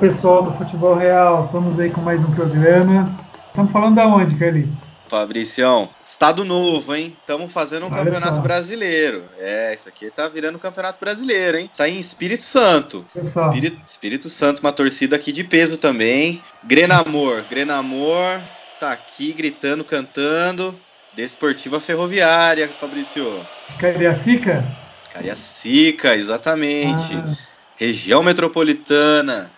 Pessoal do Futebol Real, estamos aí com mais um programa. Estamos falando da onde, Carlitos? Fabricião, estado novo, hein? Estamos fazendo um Olha campeonato só. brasileiro. É, isso aqui tá virando um campeonato brasileiro, hein? Tá em Espírito Santo. Espírito, Espírito Santo, uma torcida aqui de peso também. Grenamor, Grenamor tá aqui gritando, cantando. Desportiva Ferroviária, Fabrício. Cariacica? Cariacica, exatamente. Ah, região metropolitana,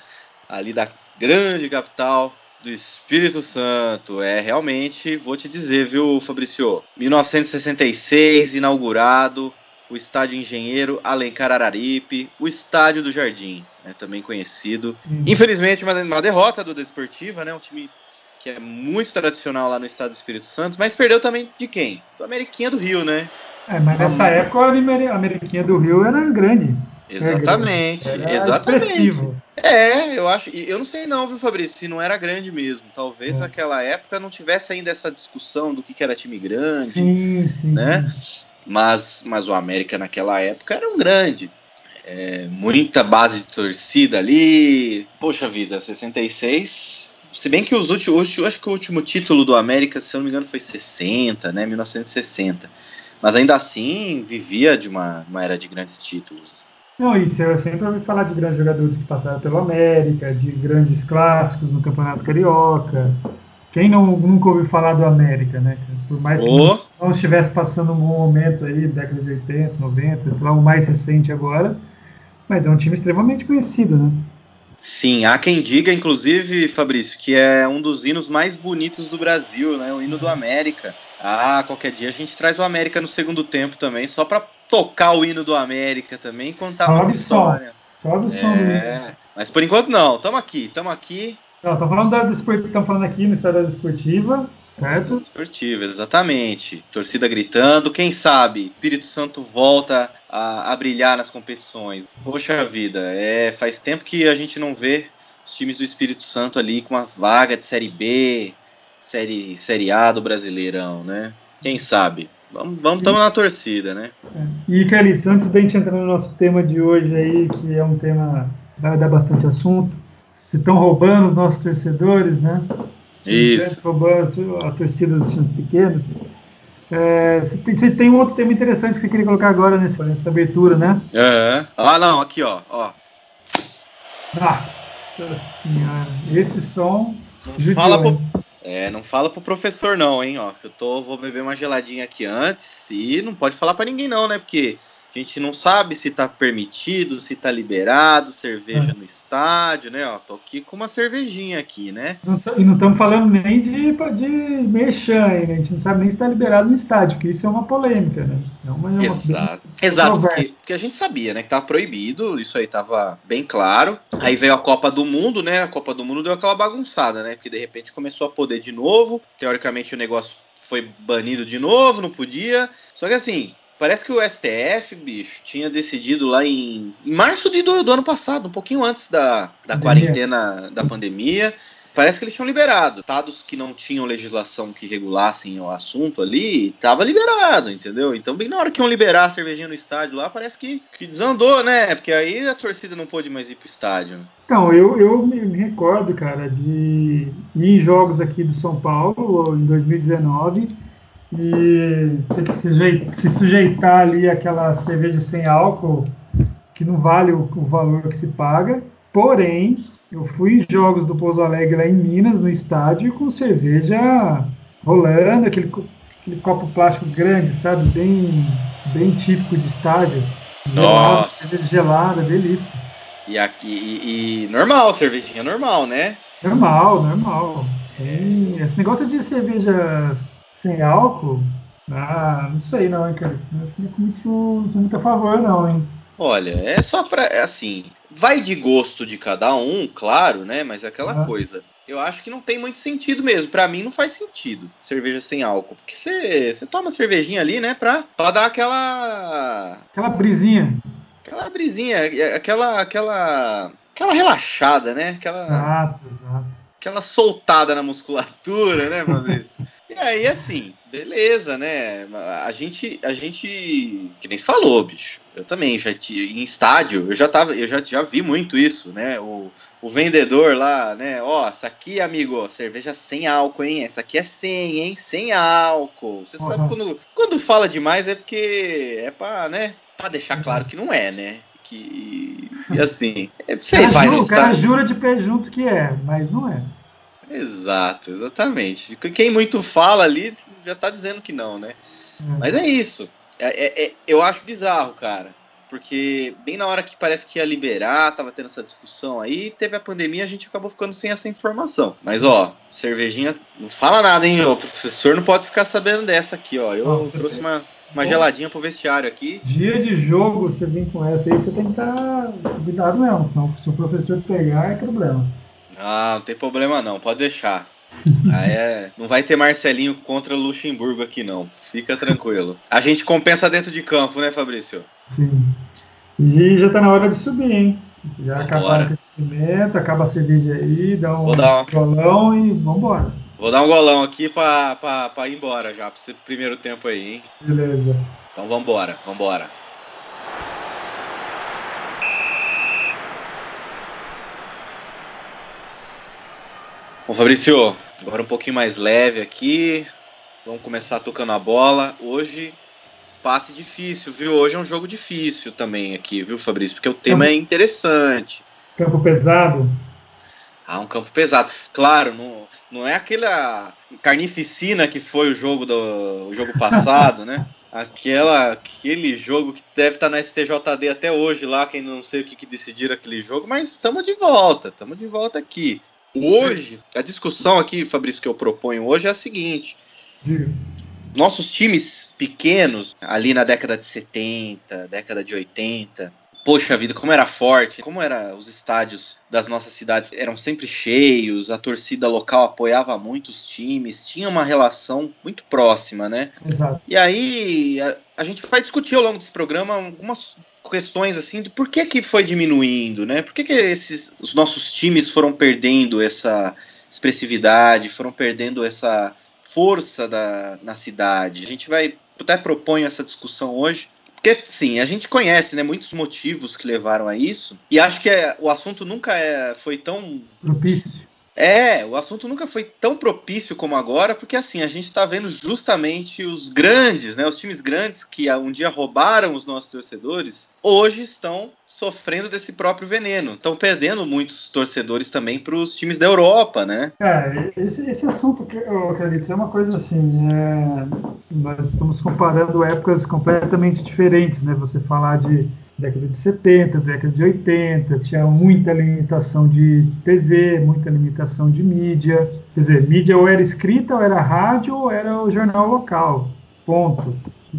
ali da grande capital do Espírito Santo. É realmente, vou te dizer, viu, Fabrício? 1966, inaugurado o Estádio Engenheiro Alencar Araripe, o Estádio do Jardim, né, também conhecido. hum. Infelizmente, uma, uma derrota do Desportiva, né? Um time que é muito tradicional lá no estado do Espírito Santo, mas perdeu também de quem? Do Ameriquinha do Rio, né? É, mas nessa época a Ameri- a Ameriquinha do Rio era grande. Exatamente, Era exatamente. expressivo. É, eu acho. Eu não sei não, viu, Fabrício, se não era grande mesmo. Talvez É. naquela época não tivesse ainda essa discussão do que, que era time grande, Sim, sim, né? sim. mas, mas o América naquela época era um grande. É, muita base de torcida ali. Poxa vida, 66. Se bem que os últimos. eu Acho que o último título do América, se eu não me engano, foi 60, né? 1960. Mas ainda assim vivia de uma, uma era de grandes títulos. Não, isso eu sempre ouvi falar de grandes jogadores que passaram pelo América, de grandes clássicos no Campeonato Carioca. Quem não, nunca ouviu falar do América, né? Por mais que Ô, não estivesse passando um bom momento aí, década de 80, 90, sei lá, o mais recente agora, mas é um time extremamente conhecido, né? Sim, há quem diga, inclusive, Fabrício, que é um dos hinos mais bonitos do Brasil, né? O hino do América. Ah, qualquer dia a gente traz o América no segundo tempo também, só pra tocar o hino do América também e contar Sobe som. história. Sobe o som É, mas por enquanto não, tamo aqui, tamo aqui. Não, estamos falando da tamo falando aqui no da desportiva, certo? Esportiva, exatamente. Torcida gritando, quem sabe Espírito Santo volta a, a brilhar nas competições. Poxa vida, é, faz tempo que a gente não vê os times do Espírito Santo ali com uma vaga de Série B, Série, série A do Brasileirão, né? Quem sabe? Vamos, vamos tamo na torcida, né? E, Carlitos, antes da gente entrar no nosso tema de hoje aí, que é um tema que vai dar bastante assunto, se estão roubando os nossos torcedores, né? Se Isso. roubando a torcida dos times pequenos. É, você, tem, você tem um outro tema interessante que você queria colocar agora nessa, nessa abertura, né? Aham. Ah, não, aqui, ó. ó. Nossa senhora, esse som. Judiou, fala pro? É, não fala pro professor não, hein, ó, eu tô, vou beber uma geladinha aqui antes e não pode falar pra ninguém não, né, porque a gente não sabe se tá permitido, se tá liberado, cerveja É. no estádio, né, ó, tô aqui com uma cervejinha aqui, né. Não e não estamos falando nem de, de merchan, né? a gente não sabe nem se está liberado no estádio, que isso é uma polêmica, né? É uma, é uma- Exato, exato, porque, porque a gente sabia, né, que tava proibido, isso aí tava bem claro. Aí veio a Copa do Mundo, né, a Copa do Mundo deu aquela bagunçada, né, porque de repente começou a poder de novo, teoricamente o negócio foi banido de novo, não podia. Só que assim, parece que o STF, bicho, tinha decidido lá em, em março de, do, do ano passado, um pouquinho antes da, da quarentena da pandemia. Parece que eles tinham liberado. Estados que não tinham legislação que regulassem o assunto ali, tava liberado, entendeu? Então, bem na hora que iam liberar a cervejinha no estádio lá, parece que, que desandou, né? Porque aí a torcida não pôde mais ir pro estádio. Então, eu, eu me me recordo, cara, de ir em jogos aqui do São Paulo em 2019 e ter que se, sujei- se sujeitar ali àquela cerveja sem álcool que não vale o, o valor que se paga. Porém, eu fui em jogos do Pouso Alegre lá em Minas, no estádio, com cerveja rolando, aquele, aquele copo plástico grande, sabe? Bem, bem típico de estádio. Gelado, Nossa. cerveja gelada, delícia. E aqui e, e normal, cervejinha normal, né? Normal, normal. Sim. Esse negócio de cerveja sem álcool, ah, não sei não, hein, cara. Isso não fica muito, muito a favor, não, hein. Olha, é só pra. é assim, vai de gosto de cada um, claro, né? Mas é aquela coisa. Eu acho que não tem muito sentido mesmo. Pra mim não faz sentido cerveja sem álcool. Porque você você toma cervejinha ali, né? Pra, pra dar aquela. Aquela brisinha. Aquela brisinha, aquela. aquela. aquela relaxada, né? Aquela, Exato, exato. aquela soltada na musculatura, né, Fabrício? E aí, assim, beleza, né? A gente, a gente, que nem se falou, bicho. Eu também já tinha em estádio, eu já tava, eu já, já vi muito isso, né? O, o vendedor lá, né? Ó, essa aqui, amigo, cerveja sem álcool, hein? Essa aqui é sem, hein? Sem álcool. Você uhum. sabe quando, quando fala demais é porque é pra, né? Pra deixar uhum. claro que não é, né? Que, e assim, é, você vai jura, O cara jura de pé junto que é, mas não é. Exato, exatamente. Quem muito fala ali já tá dizendo que não, né? Uhum. Mas é isso. É, é, é, eu acho bizarro, cara. Porque bem na hora que parece que ia liberar, tava tendo essa discussão aí, teve a pandemia, a gente acabou ficando sem essa informação. Mas ó, cervejinha, não fala nada, hein? O professor não pode ficar sabendo dessa aqui, ó. Eu Nossa, trouxe uma, uma geladinha pro vestiário aqui. Dia de jogo, você vem com essa aí, você tem que estar tá cuidado mesmo, senão se o professor pegar é problema. Ah, não tem problema não, pode deixar. Aí é, não vai ter Marcelinho contra Luxemburgo aqui, não. Fica tranquilo. A gente compensa dentro de campo, né, Fabrício? Sim. E já tá na hora de subir, hein? Já acaba o aquecimento, acaba a cerveja aí, dá um dar golão e vambora. Vou dar um golão aqui pra, pra, pra ir embora já, pra esse primeiro tempo aí, hein? Beleza. Então vambora, vambora. Bom, Fabrício, agora um pouquinho mais leve aqui. Vamos começar tocando a bola. Hoje, passe difícil, viu? Hoje é um jogo difícil também aqui, viu, Fabrício? Porque o tema campo, é interessante. Campo pesado? Ah, um campo pesado. Claro, não, não é aquela carnificina que foi o jogo do o jogo passado, né? Aquela, aquele jogo que deve estar na STJD até hoje lá, quem não sei o que, que decidiram aquele jogo, mas estamos de volta, estamos de volta aqui. Hoje, a discussão aqui, Fabrício, que eu proponho hoje é a seguinte: nossos times pequenos, ali na década de 70, década de 80, poxa vida, como era forte, como era os estádios das nossas cidades eram sempre cheios, a torcida local apoiava muitos times, tinha uma relação muito próxima, né? Exato. E aí a, a gente vai discutir ao longo desse programa algumas questões assim de por que, que foi diminuindo, né? Por que, que esses os nossos times foram perdendo essa expressividade, foram perdendo essa força da, na cidade. A gente vai até propõe essa discussão hoje. Porque, sim, a gente conhece né, muitos motivos que levaram a isso, e acho que é, o assunto nunca é, foi tão. Propício. É, o assunto nunca foi tão propício como agora, porque assim, a gente está vendo justamente os grandes, né, os times grandes que um dia roubaram os nossos torcedores, hoje estão sofrendo desse próprio veneno. Estão perdendo muitos torcedores também para os times da Europa, né? É, esse, esse assunto, eu acredito, é uma coisa assim. É, nós estamos comparando épocas completamente diferentes, né? Você falar de década de 70, década de 80, tinha muita limitação de TV, muita limitação de mídia. Quer dizer, mídia ou era escrita, ou era rádio, ou era o jornal local. Ponto.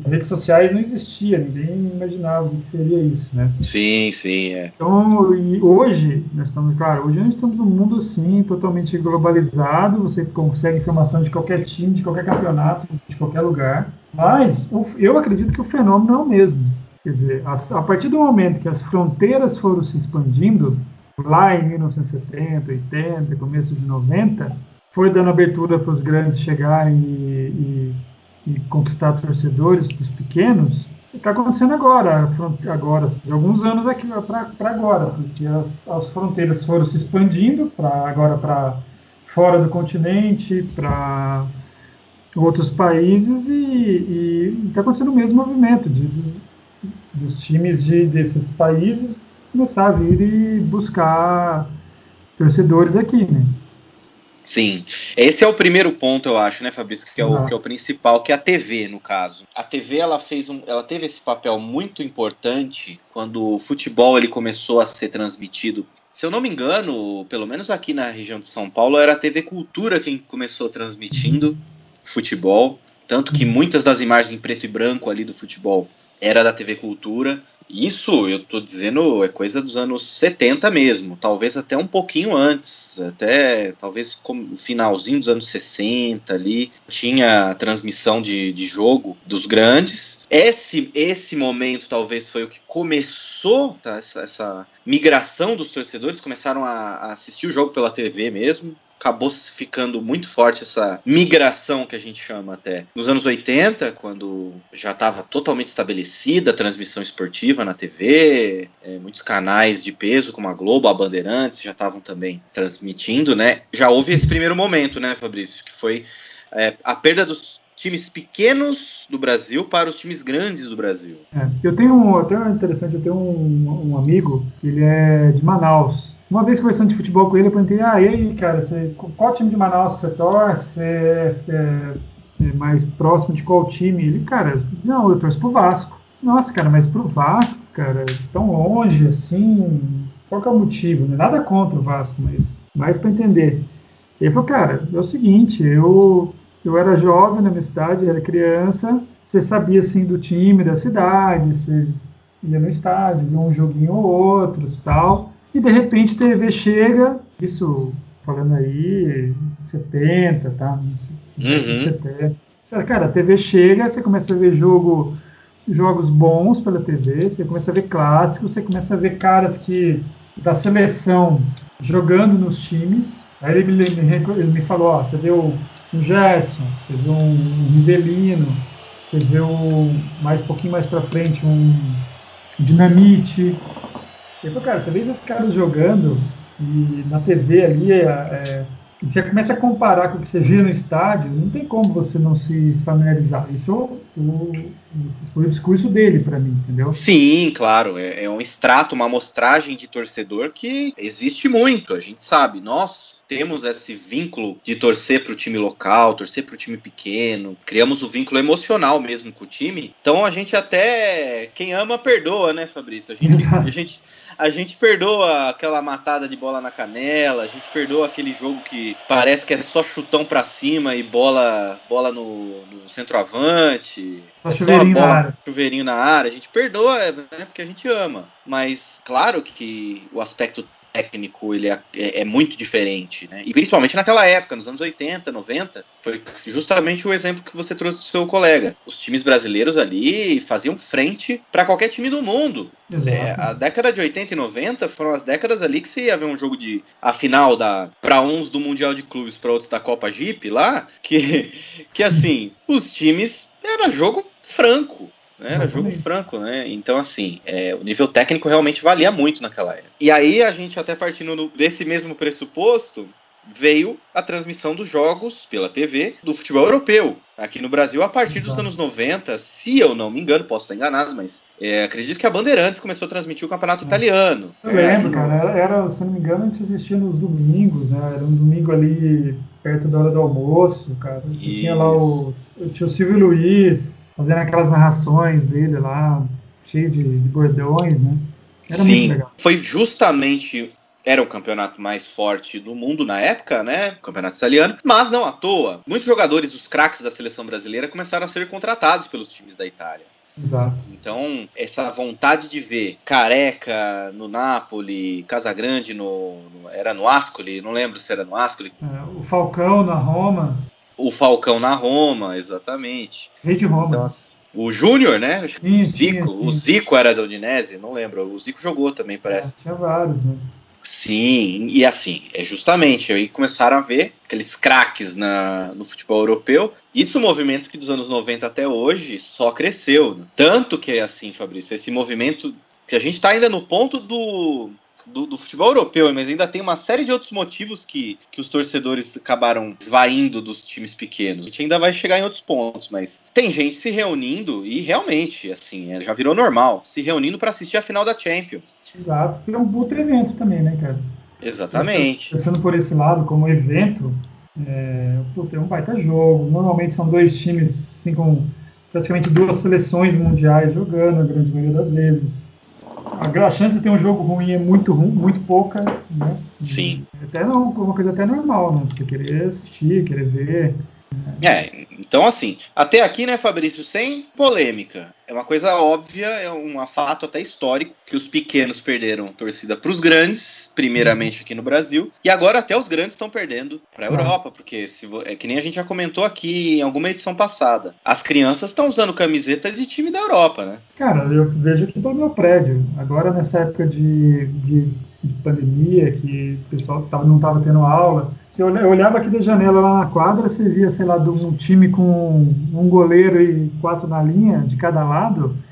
Redes sociais não existia, ninguém imaginava o que seria isso, né? Sim, sim, é. Então, hoje, nós estamos, claro, hoje nós estamos num mundo assim, totalmente globalizado, você consegue informação de qualquer time, de qualquer campeonato, de qualquer lugar, mas eu acredito que o fenômeno é o mesmo. Quer dizer, a, partir do momento que as fronteiras foram se expandindo, lá em 1970, 80, começo de 90, foi dando abertura para os grandes chegarem e, e e conquistar torcedores dos pequenos, está acontecendo agora, agora, de alguns anos aqui para agora, porque as, as, fronteiras foram se expandindo para agora para fora do continente, para outros países e está acontecendo o mesmo movimento de, de, dos times de, desses países começar a vir e buscar torcedores aqui, né? Sim, esse é o primeiro ponto, eu acho, né, Fabrício, que é, o, que é o principal, que é a TV, no caso. A TV, ela fez um, ela teve esse papel muito importante quando o futebol ele começou a ser transmitido. Se eu não me engano, pelo menos aqui na região de São Paulo, era a TV Cultura quem começou transmitindo futebol, tanto que muitas das imagens em preto e branco ali do futebol era da TV Cultura. Isso, eu tô dizendo, é coisa dos anos 70 mesmo, talvez até um pouquinho antes, até talvez no finalzinho dos anos 60 ali, tinha transmissão de, de jogo dos grandes. Esse, esse momento talvez foi o que começou tá, essa, essa migração dos torcedores, começaram a, a assistir o jogo pela TV mesmo, acabou ficando muito forte essa migração que a gente chama até. Nos anos 80, quando já estava totalmente estabelecida a transmissão esportiva na TV, é, muitos canais de peso, como a Globo, a Bandeirantes, já estavam também transmitindo, né? Já houve esse primeiro momento, né, Fabrício, que foi é, a perda dos times pequenos do Brasil para os times grandes do Brasil. É, eu tenho até interessante, eu tenho um, um amigo, ele é de Manaus. Uma vez conversando de futebol com ele, eu perguntei, ah, e aí, cara, você, qual time de Manaus que você torce? É, é, é mais próximo de qual time? Ele, cara, não, eu torço pro Vasco. Nossa, cara, mas pro Vasco, cara, tão longe assim, qual que é o motivo? É nada contra o Vasco, mas mais para entender. Ele falou, cara, é o seguinte, eu, eu era jovem na minha cidade, era criança, você sabia assim do time da cidade, você ia no estádio, via um joguinho ou outro tal. E de repente a TV chega, isso falando aí, 70, tá? Uhum. 70. Cara, a TV chega, você começa a ver jogo, jogos bons pela TV, você começa a ver clássicos, você começa a ver caras que da seleção jogando nos times. Aí ele me, ele me falou, ó, você o, um Gerson, você vê um, Rivelino, você vê um, mais um pouquinho mais para frente um Dinamite, ele falou, cara, você vê esses caras jogando e na TV ali, é, é, e você começa a comparar com o que você vê no estádio, não tem como você não se familiarizar. Isso o, foi o discurso dele para mim, entendeu? Sim, claro. É, é um extrato, uma amostragem de torcedor que existe muito, a gente sabe. Nós temos esse vínculo de torcer para o time local, torcer para o time pequeno, criamos o vínculo emocional mesmo com o time. Então a gente até quem ama perdoa, né, Fabrício? A gente, a gente, a gente perdoa aquela matada de bola na canela, a gente perdoa aquele jogo que parece que é só chutão para cima e bola, bola no, no centroavante. Só é chuveirinho só bola, na área. Chuveirinho na área. A gente perdoa, né, porque a gente ama. Mas claro que o aspecto técnico ele é, é, é, muito diferente, né? E principalmente naquela época, nos anos 80, 90, foi justamente o exemplo que você trouxe do seu colega. Os times brasileiros ali faziam frente para qualquer time do mundo. É, a década de 80 e 90 foram as décadas ali que você ia ver um jogo de a final da para uns do Mundial de Clubes, para outros da Copa Jeep lá, que que assim, os times era jogo franco. Né? Era jogo franco, né? Então, assim, é, o nível técnico realmente valia muito naquela época. E aí, a gente até partindo no, desse mesmo pressuposto, veio a transmissão dos jogos pela TV do futebol europeu. Aqui no Brasil, a partir Exato. dos anos 90, se eu não me engano, posso estar enganado, mas é, acredito que a Bandeirantes começou a transmitir o campeonato é. italiano. Eu lembro, cara. Era, era, se não me engano, a gente assistia nos domingos, né? Era um domingo ali perto da hora do almoço, cara. Você Isso. tinha lá o. Tinha o Silvio Luiz, fazendo aquelas narrações dele lá, cheio de, de bordões, né? Era Sim, muito legal. Foi justamente era o campeonato mais forte do mundo na época, né? O campeonato italiano, mas não à toa. Muitos jogadores, os craques da seleção brasileira, começaram a ser contratados pelos times da Itália. Exato. Então, essa vontade de ver Careca no Napoli, Casagrande no, no era no Ascoli, não lembro se era no Ascoli. É, o Falcão na Roma o Falcão na Roma, exatamente. Rei de Roma. Então, o Júnior, né? Sim, Zico. Sim, sim. O Zico era da Udinese, não lembro. O Zico jogou também, parece. É, tinha vários, né? Sim, e assim, é justamente aí começaram a ver aqueles craques na, no futebol europeu. Isso é um movimento que dos anos 90 até hoje só cresceu. Né? Tanto que é assim, Fabrício, esse movimento que a gente está ainda no ponto do, do, do, futebol europeu, mas ainda tem uma série de outros motivos que, que os torcedores acabaram esvaindo dos times pequenos. A gente ainda vai chegar em outros pontos, mas tem gente se reunindo e realmente, assim, é, já virou normal, se reunindo para assistir a final da Champions. Exato, é um puto evento também, né, cara? Exatamente. Pensando por esse lado, como evento, é, puta, é um baita jogo. Normalmente são dois times, assim, com praticamente duas seleções mundiais jogando, a grande maioria das vezes a chance de ter um jogo ruim é muito muito pouca, né? Sim. Até não, uma coisa até normal, né? Porque querer assistir, querer ver. Né? É, então assim, até aqui, né, Fabrício, sem polêmica. É uma coisa óbvia, é um fato até histórico que os pequenos perderam torcida para os grandes, primeiramente aqui no Brasil, e agora até os grandes estão perdendo para a Europa, porque se, é que nem a gente já comentou aqui em alguma edição passada, as crianças estão usando camiseta de time da Europa, né? Cara, eu vejo aqui pelo meu prédio, agora nessa época de, de de pandemia, que o pessoal tava, não estava tendo aula. Olhava, eu olhava aqui da janela lá na quadra, você via, sei lá, um time com um goleiro e quatro na linha de cada lado.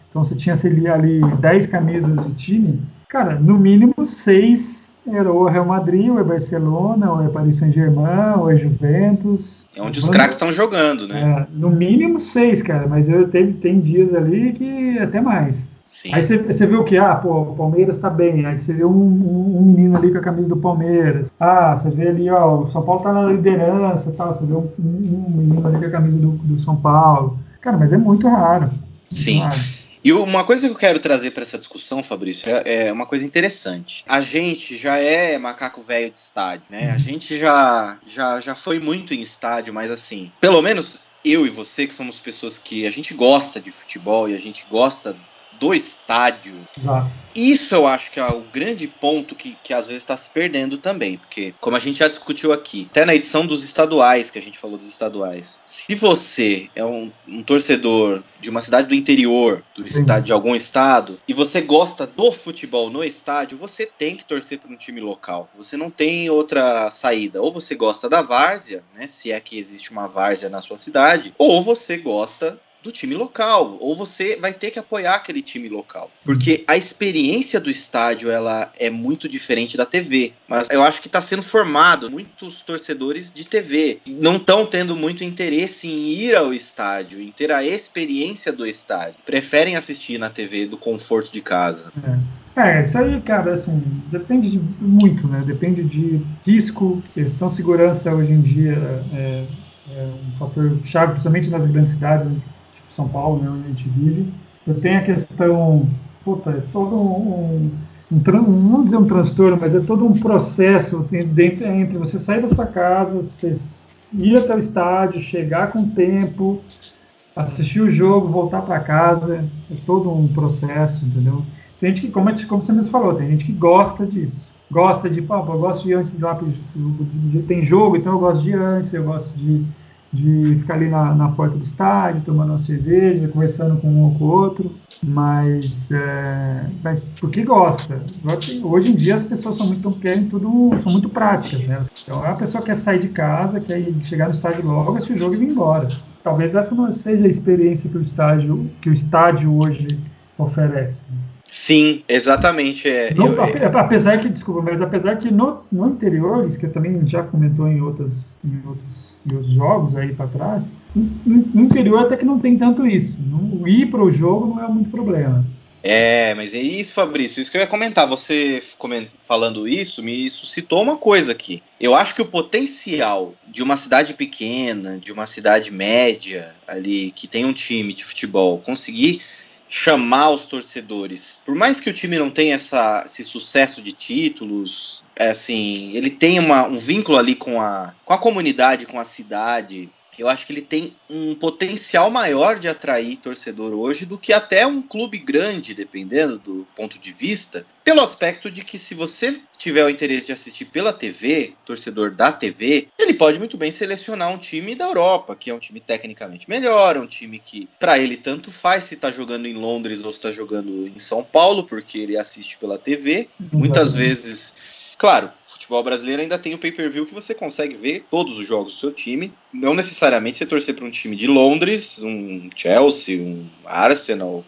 Então você tinha ali dez camisas de time. Cara, no mínimo seis era ou Real Madrid, ou é Barcelona, ou é Paris Saint-Germain, ou é Juventus. É onde os craques estão jogando, né? É, no mínimo seis, cara, mas eu teve, tem dias ali que até mais. Sim. Aí você, vê o que? Ah, pô, o Palmeiras tá bem. Aí você vê um, um, um, menino ali com a camisa do Palmeiras. Ah, você vê ali, ó, o São Paulo tá na liderança tal. Você vê um, um menino ali com a camisa do, do São Paulo. Cara, mas é muito raro. Sim. Raro. E uma coisa que eu quero trazer para essa discussão, Fabrício, é, é, uma coisa interessante. A gente já é macaco velho de estádio, né? A uhum. gente já, já, já foi muito em estádio, mas assim, pelo menos eu e você, que somos pessoas que a gente gosta de futebol e a gente gosta do estádio. Exato. Isso eu acho que é o grande ponto que, que às vezes está se perdendo também, porque, como a gente já discutiu aqui, até na edição dos estaduais, que a gente falou dos estaduais, se você é um, um torcedor de uma cidade do interior, do estado, de algum estado, e você gosta do futebol no estádio, você tem que torcer para um time local. Você não tem outra saída. Ou você gosta da várzea, né, se é que existe uma várzea na sua cidade, ou você gosta do time local, ou você vai ter que apoiar aquele time local, porque a experiência do estádio ela é muito diferente da TV. Mas eu acho que está sendo formado muitos torcedores de TV não estão tendo muito interesse em ir ao estádio, em ter a experiência do estádio, preferem assistir na TV do conforto de casa. É. É, isso aí, cara, assim, depende de muito, né? Depende de risco, questão segurança hoje em dia é, é um fator chave, principalmente nas grandes cidades, são Paulo, né, onde a gente vive, você tem a questão, puta, é todo um, um, não dizer um transtorno, mas é todo um processo assim, dentro, entre você sair da sua casa, você ir até o estádio, chegar com tempo, assistir o jogo, voltar para casa, é todo um processo, entendeu? Tem gente que, como, como você mesmo falou, tem gente que gosta disso. Gosta de, pô, eu gosto de antes de lá, tem jogo, então eu gosto de antes, eu gosto de de ficar ali na, na porta do estádio, tomando uma cerveja, conversando com um ou com o outro, mas, é, mas porque gosta. Hoje em dia as pessoas são muito, querem tudo, são muito práticas, né? Então a pessoa quer sair de casa, quer chegar no estádio logo, assistir o jogo e ir embora. Talvez essa não seja a experiência que o estádio, que o estádio hoje oferece. Sim, exatamente. É, não, eu, é... Apesar que, desculpa, mas apesar que no, no interior, isso que eu também já comentou em, outras, em outros, em outros jogos aí para trás, no interior até que não tem tanto isso. Não, ir para o jogo não é muito problema. É, mas é isso, Fabrício, isso que eu ia comentar. Você falando isso, me suscitou uma coisa aqui. Eu acho que o potencial de uma cidade pequena, de uma cidade média, ali, que tem um time de futebol, conseguir chamar os torcedores. Por mais que o time não tenha essa, esse sucesso de títulos, é assim, ele tem uma, um vínculo ali com a, com a comunidade, com a cidade, eu acho que ele tem um potencial maior de atrair torcedor hoje do que até um clube grande, dependendo do ponto de vista, pelo aspecto de que se você tiver o interesse de assistir pela TV, torcedor da TV, ele pode muito bem selecionar um time da Europa, que é um time tecnicamente melhor, um time que para ele tanto faz se está jogando em Londres ou se está jogando em São Paulo, porque ele assiste pela TV. Muitas vezes Claro, futebol brasileiro ainda tem o pay-per-view que você consegue ver todos os jogos do seu time. Não necessariamente você torcer para um time de Londres, um Chelsea, um Arsenal,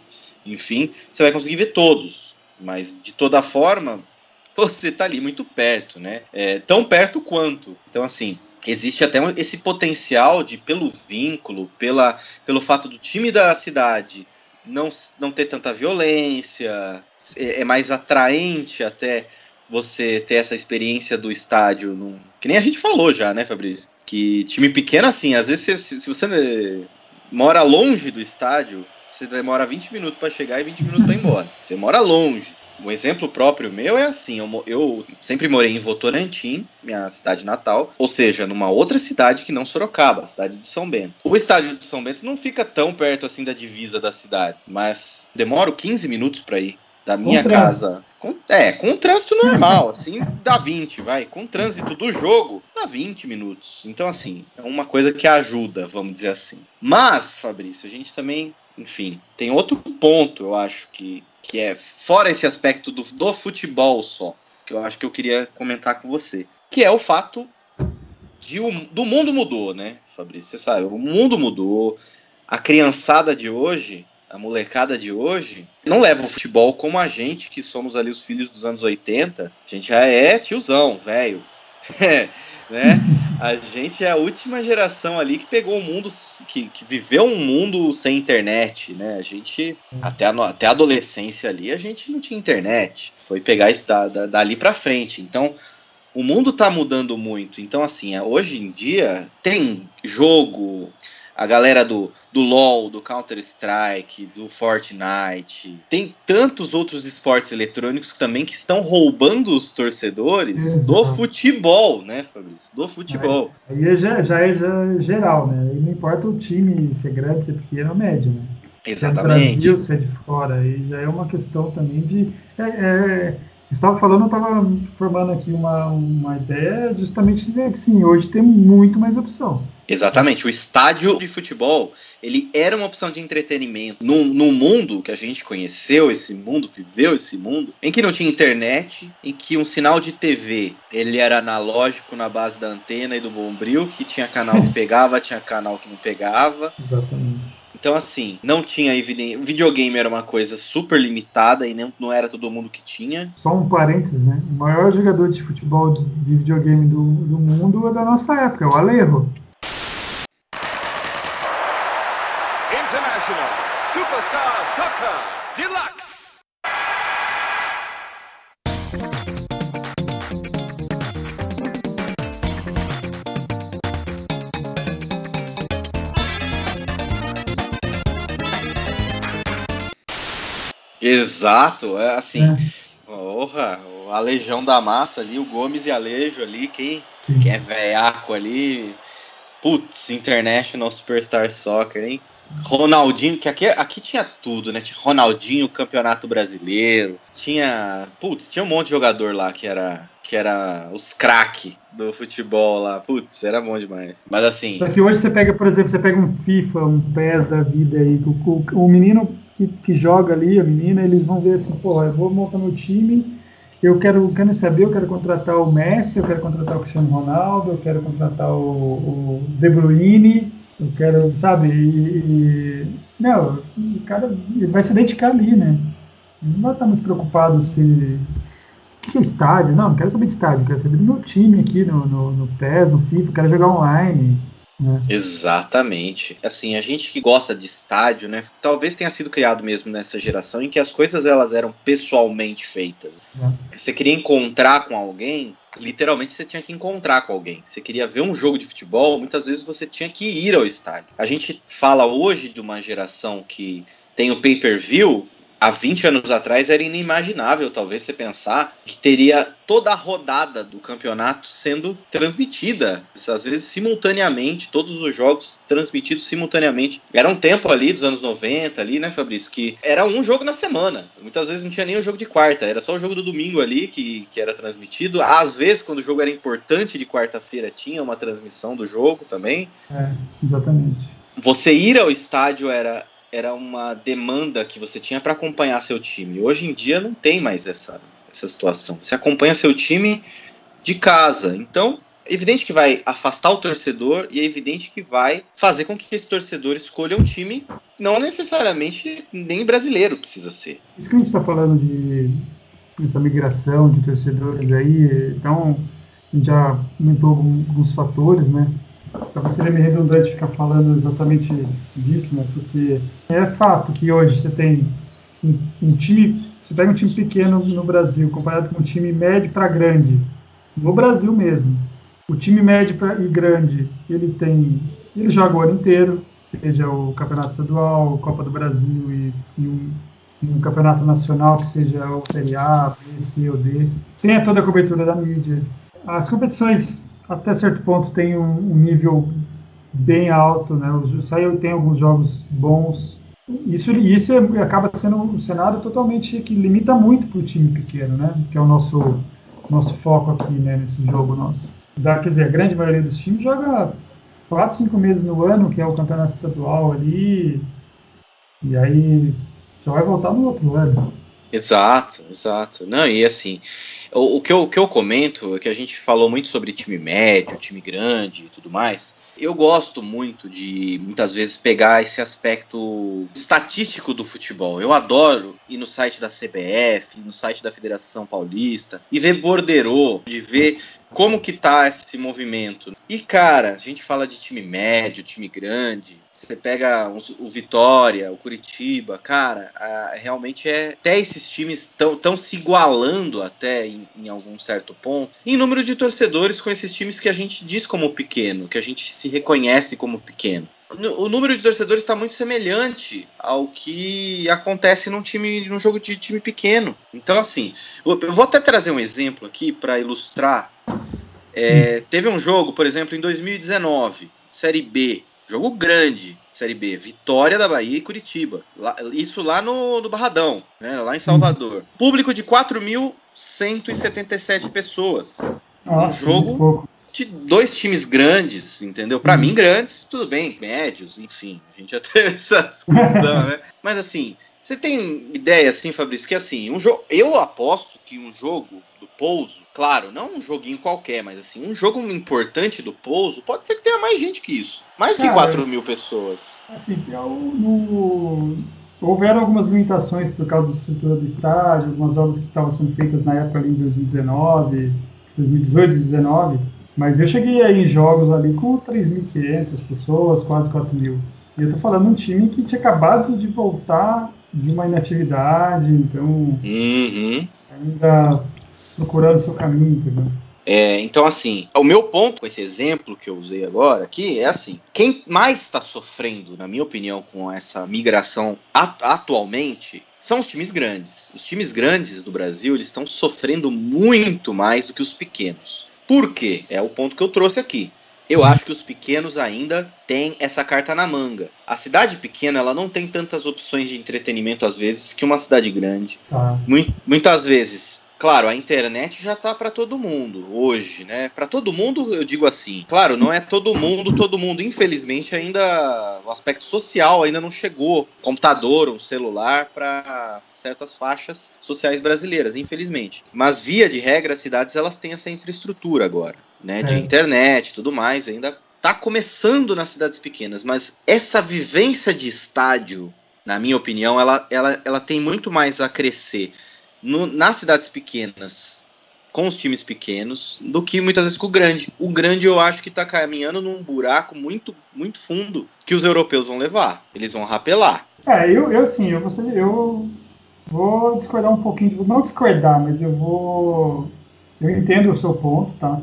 enfim, você vai conseguir ver todos. Mas de toda forma, você está ali muito perto, né? É, tão perto quanto. Então, assim, existe até esse potencial de, pelo vínculo, pela, pelo fato do time da cidade não, não ter tanta violência, é, é mais atraente até você ter essa experiência do estádio, num... que nem a gente falou já, né, Fabrício? Que time pequeno, assim, às vezes se, se você mora longe do estádio, você demora 20 minutos para chegar e 20 minutos para ir embora. Você mora longe. um exemplo próprio meu é assim: eu, eu, sempre morei em Votorantim, minha cidade natal, ou seja, numa outra cidade que não Sorocaba, a cidade de São Bento. O estádio de São Bento não fica tão perto assim da divisa da cidade, mas demoro 15 minutos para ir da minha com casa. Com, é, com trânsito normal, assim, dá 20, vai. Com trânsito do jogo, dá 20 minutos. Então, assim, é uma coisa que ajuda, vamos dizer assim. Mas, Fabrício, a gente também, enfim, tem outro ponto, eu acho, que, que é fora esse aspecto do, do futebol só, que eu acho que eu queria comentar com você. Que é o fato de, do mundo mudou, né, Fabrício? Você sabe, o mundo mudou. A criançada de hoje a molecada de hoje não leva o futebol como a gente, que somos ali os filhos dos anos 80. A gente já é tiozão, velho. né? A gente é a última geração ali que pegou o mundo, que, que viveu um mundo sem internet, né? A gente, até a, até a adolescência ali, a gente não tinha internet. Foi pegar isso da, da, dali pra frente. Então, o mundo tá mudando muito. Então, assim, hoje em dia tem jogo, a galera do, do LoL, do Counter-Strike, do Fortnite. Tem tantos outros esportes eletrônicos também que estão roubando os torcedores Exato. do futebol, né, Fabrício? Do futebol. Aí, aí já, já, é já geral, né? Aí não importa o time ser grande, ser pequeno ou médio, né? Exatamente. Se é do Brasil, se é de fora. Aí já é uma questão também de. É, é, estava falando, eu estava formando aqui uma, uma ideia justamente de que sim, hoje tem muito mais opção. Exatamente. O estádio de futebol, ele era uma opção de entretenimento. No, no mundo que a gente conheceu, esse mundo, viveu esse mundo, em que não tinha internet, em que um sinal de TV, ele era analógico na base da antena e do bombril, que tinha canal que pegava, tinha canal que não pegava. Exatamente. Então, assim, não tinha evidência. O videogame era uma coisa super limitada e não, não era todo mundo que tinha. Só um parênteses, né? O maior jogador de futebol de, de videogame do, do mundo é da nossa época, é o Alejo. Exato, é assim. É. Porra, a Legião da Massa ali, o Gomes e Alejo ali, quem, quem é veiaco ali. Putz, International Superstar Soccer, hein? Ronaldinho, que aqui, aqui tinha tudo, né? Tinha Ronaldinho, Campeonato Brasileiro. Tinha. Putz, tinha um monte de jogador lá que era. Que era os craque do futebol lá. Putz, era bom demais. Mas assim. Só que hoje você pega, por exemplo, você pega um FIFA, um PES da vida aí. O, o, o menino que, que joga ali, a menina, eles vão ver assim, porra, eu vou montar meu time, eu quero, quero saber, eu quero contratar o Messi, eu quero contratar o Cristiano Ronaldo, eu quero contratar o, o De Bruyne, eu quero, sabe, e, e não, o cara vai se dedicar ali, né? Não vai estar muito preocupado se o que é estádio? Não, não quero saber de estádio, quero saber do meu time aqui no, no, no PES, no FIFA, quero jogar online. Né? Exatamente. Assim, a gente que gosta de estádio, né? Talvez tenha sido criado mesmo nessa geração em que as coisas elas eram pessoalmente feitas. É. Você queria encontrar com alguém, literalmente você tinha que encontrar com alguém. Você queria ver um jogo de futebol, muitas vezes você tinha que ir ao estádio. A gente fala hoje de uma geração que tem o pay-per-view, há 20 anos atrás era inimaginável, talvez, você pensar que teria toda a rodada do campeonato sendo transmitida, às vezes simultaneamente, todos os jogos transmitidos simultaneamente. Era um tempo ali dos anos 90, ali, né, Fabrício, que era um jogo na semana. Muitas vezes não tinha nem o jogo de quarta, era só o jogo do domingo ali que, que era transmitido. Às vezes, quando o jogo era importante de quarta-feira, tinha uma transmissão do jogo também. É, exatamente. Você ir ao estádio era era uma demanda que você tinha para acompanhar seu time. Hoje em dia não tem mais essa, essa situação. Você acompanha seu time de casa. Então, é evidente que vai afastar o torcedor e é evidente que vai fazer com que esse torcedor escolha um time, não necessariamente nem brasileiro precisa ser. Isso que a gente está falando de essa migração de torcedores aí, então a gente já comentou alguns fatores, né? Talvez seria meio redundante ficar falando exatamente disso, né? Porque é fato que hoje você tem um, um time, você pega um time pequeno no Brasil comparado com um time médio para grande, no Brasil mesmo. O time médio pra, e grande, ele tem, ele joga o ano inteiro, seja o Campeonato Estadual, Copa do Brasil e, e, um, um campeonato nacional que seja o Série A, B, C ou D. Tenha toda a cobertura da mídia. As competições, até certo ponto, têm um, um nível bem alto, né? Os, saiu tem alguns jogos bons. Isso, isso é, acaba sendo um cenário totalmente que limita muito para o time pequeno, né? Que é o nosso, nosso foco aqui, né? Nesse jogo nosso. Da, quer dizer, a grande maioria dos times joga quatro, cinco meses no ano, que é o campeonato estadual ali, e aí só vai voltar no outro ano. Exato, exato. Não, e assim, o, o, que eu, o que eu comento é que a gente falou muito sobre time médio, time grande e tudo mais. Eu gosto muito de, muitas vezes, pegar esse aspecto estatístico do futebol. Eu adoro ir no site da CBF, no site da Federação Paulista e ver borderô, de ver como que tá esse movimento. E, cara, a gente fala de time médio, time grande, você pega o Vitória, o Curitiba, cara, a, realmente é. Até esses times estão se igualando até em, em, algum certo ponto. Em número de torcedores com esses times que a gente diz como pequeno, que a gente se reconhece como pequeno. O número de torcedores está muito semelhante ao que acontece num time, num jogo de time pequeno. Então, assim, eu vou até trazer um exemplo aqui para ilustrar. É, teve um jogo, por exemplo, em 2019, Série B, Jogo grande, Série B. Vitória da Bahia e Curitiba. Lá, isso lá no, no Barradão, né, lá em Salvador. Público de 4.177 pessoas. Nossa, um jogo de dois times grandes, entendeu? Para mim, grandes, tudo bem, médios, enfim. A gente já teve essa discussão, né? Mas assim, você tem ideia, assim, Fabrício, que assim, um jogo. Eu aposto que um jogo do Pouso, claro, não um joguinho qualquer, mas assim, um jogo importante do Pouso, pode ser que tenha mais gente que isso. Mais Cara, que 4 mil pessoas. Assim, eu, no, houveram algumas limitações por causa da estrutura do estádio, algumas obras que estavam sendo feitas na época ali em 2019, 2018, 2019, mas eu cheguei aí em jogos ali com 3.500 pessoas, quase 4 mil. E eu tô falando de um time que tinha acabado de voltar de uma inatividade, então uhum. ainda procurando seu caminho, entendeu? É, então, assim, o meu ponto com esse exemplo que eu usei agora aqui é assim: quem mais está sofrendo, na minha opinião, com essa migração atualmente são os times grandes. Os times grandes do Brasil eles estão sofrendo muito mais do que os pequenos. Por quê? É o ponto que eu trouxe aqui. Eu acho que os pequenos ainda têm essa carta na manga. A cidade pequena ela não tem tantas opções de entretenimento às vezes que uma cidade grande. Tá. Muitas vezes Claro, a internet já tá para todo mundo hoje, né? Para todo mundo, eu digo assim. Claro, não é todo mundo, todo mundo. Infelizmente, ainda o aspecto social ainda não chegou. Computador, um celular para certas faixas sociais brasileiras, infelizmente. Mas via de regra, as cidades elas têm essa infraestrutura agora, né? De é. internet, e tudo mais. Ainda tá começando nas cidades pequenas, mas essa vivência de estádio, na minha opinião, ela, ela, ela tem muito mais a crescer no, nas cidades pequenas, com os times pequenos, do que muitas vezes com o grande. O grande eu acho que está caminhando num buraco muito, muito fundo que os europeus vão levar. Eles vão rapelar. É, eu, eu sim, eu, vou, eu vou discordar um pouquinho, não discordar, mas eu vou. Eu entendo o seu ponto, tá?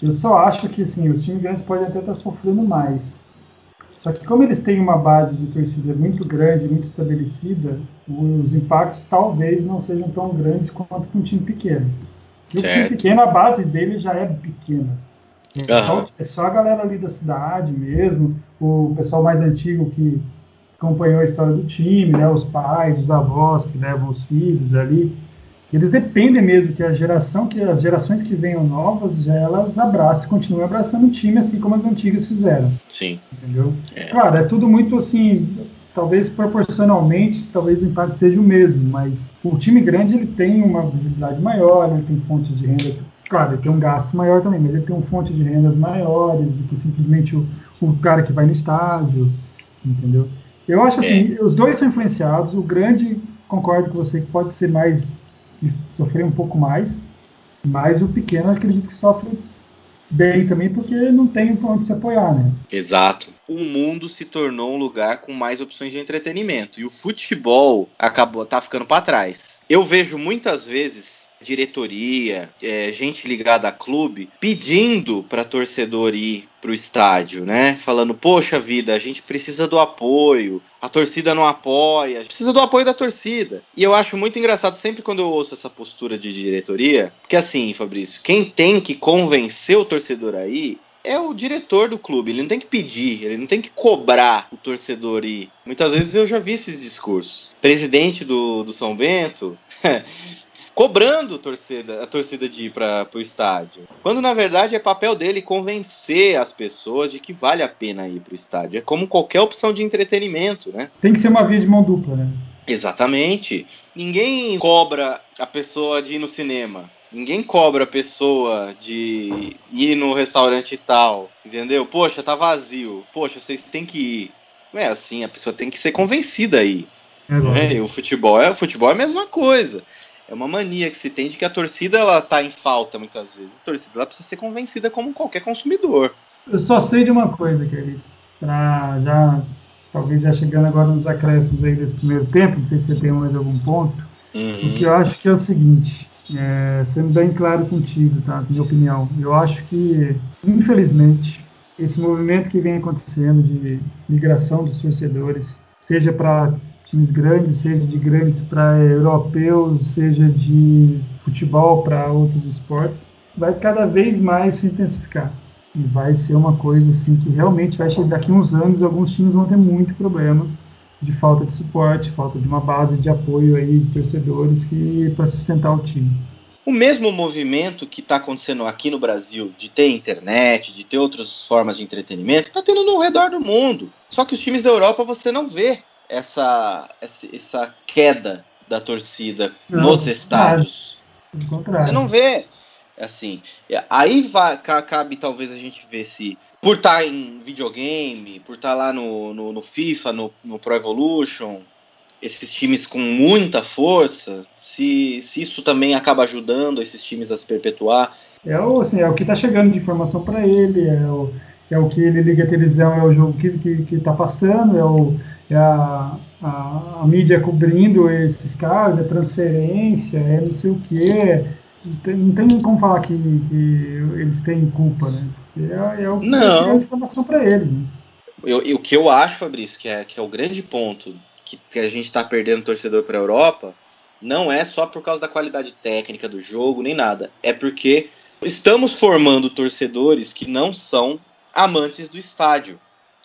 Eu só acho que sim, os times grandes podem até estar sofrendo mais. Só que como eles têm uma base de torcida muito grande, muito estabelecida, os impactos talvez não sejam tão grandes quanto com um time pequeno. E o time pequeno, a base dele já é pequena. É, uhum. só, é só a galera ali da cidade mesmo, o pessoal mais antigo que acompanhou a história do time, né, os pais, os avós que levam os filhos ali. Eles dependem mesmo que a geração, que as gerações que venham novas, já elas abracem, continuem abraçando o time assim como as antigas fizeram. Sim. Entendeu? É. Claro, é tudo muito assim, talvez proporcionalmente, talvez o impacto seja o mesmo, mas o time grande ele tem uma visibilidade maior, ele tem fontes de renda, claro, ele tem um gasto maior também, mas ele tem uma fonte de rendas maiores do que simplesmente o, o cara que vai no estádio, entendeu? Eu acho assim, é. os dois são influenciados, o grande concordo com você que pode ser mais sofrer um pouco mais, mas o pequeno acredito que sofre bem também porque não tem onde se apoiar, né? Exato. O mundo se tornou um lugar com mais opções de entretenimento e o futebol acabou tá ficando para trás. Eu vejo muitas vezes diretoria, é, gente ligada a clube, pedindo para torcedor ir pro estádio, né? Falando, poxa vida, a gente precisa do apoio, a torcida não apoia, precisa do apoio da torcida. E eu acho muito engraçado sempre quando eu ouço essa postura de diretoria, porque assim, Fabrício, quem tem que convencer o torcedor aí é o diretor do clube. Ele não tem que pedir, ele não tem que cobrar o torcedor ir. Muitas vezes eu já vi esses discursos. Presidente do, do São Bento. cobrando a torcida, a torcida de ir para o estádio. Quando na verdade é papel dele convencer as pessoas de que vale a pena ir para o estádio. É como qualquer opção de entretenimento, né? Tem que ser uma via de mão dupla, né? Exatamente. Ninguém cobra a pessoa de ir no cinema. Ninguém cobra a pessoa de ir no restaurante tal, entendeu? Poxa, tá vazio. Poxa, vocês têm que ir. Não é assim, a pessoa tem que ser convencida aí. É né? o futebol é, o futebol é a mesma coisa. É uma mania que se tem de que a torcida ela tá em falta muitas vezes. A torcida ela precisa ser convencida como qualquer consumidor. Eu só sei de uma coisa, queridos. Pra já, talvez já chegando agora nos acréscimos aí desse primeiro tempo, não sei se você tem mais algum ponto. Uhum. O que eu acho que é o seguinte: é, sendo bem claro contigo, tá? Minha opinião. Eu acho que, infelizmente, esse movimento que vem acontecendo de migração dos torcedores, seja para times grandes, seja de grandes para europeus, seja de futebol para outros esportes, vai cada vez mais se intensificar. E vai ser uma coisa assim que realmente vai chegar daqui uns anos, alguns times vão ter muito problema de falta de suporte, falta de uma base de apoio aí de torcedores que para sustentar o time. O mesmo movimento que está acontecendo aqui no Brasil de ter internet, de ter outras formas de entretenimento, está tendo no redor do mundo. Só que os times da Europa você não vê essa, essa, queda da torcida não, nos estádios. Você não vê assim. Aí vai, cabe talvez a gente ver se por estar tá em videogame, por estar tá lá no, no, no, FIFA, no, no Pro Evolution, esses times com muita força, se, se isso também acaba ajudando esses times a se perpetuar. É o, assim, é o que está chegando de informação para ele, é o, é o que ele liga a televisão, é o jogo que está que, que tá passando, é, o, a, a, a, mídia cobrindo esses casos, é transferência, é não sei o que. Não tem, não tem como falar que, que eles têm culpa, né? É, é o que não. é informação para eles. Né? Eu, eu, o que eu acho, Fabrício, que é, que é o grande ponto que, que a gente está perdendo torcedor para a Europa, não é só por causa da qualidade técnica do jogo, nem nada. É porque estamos formando torcedores que não são amantes do estádio,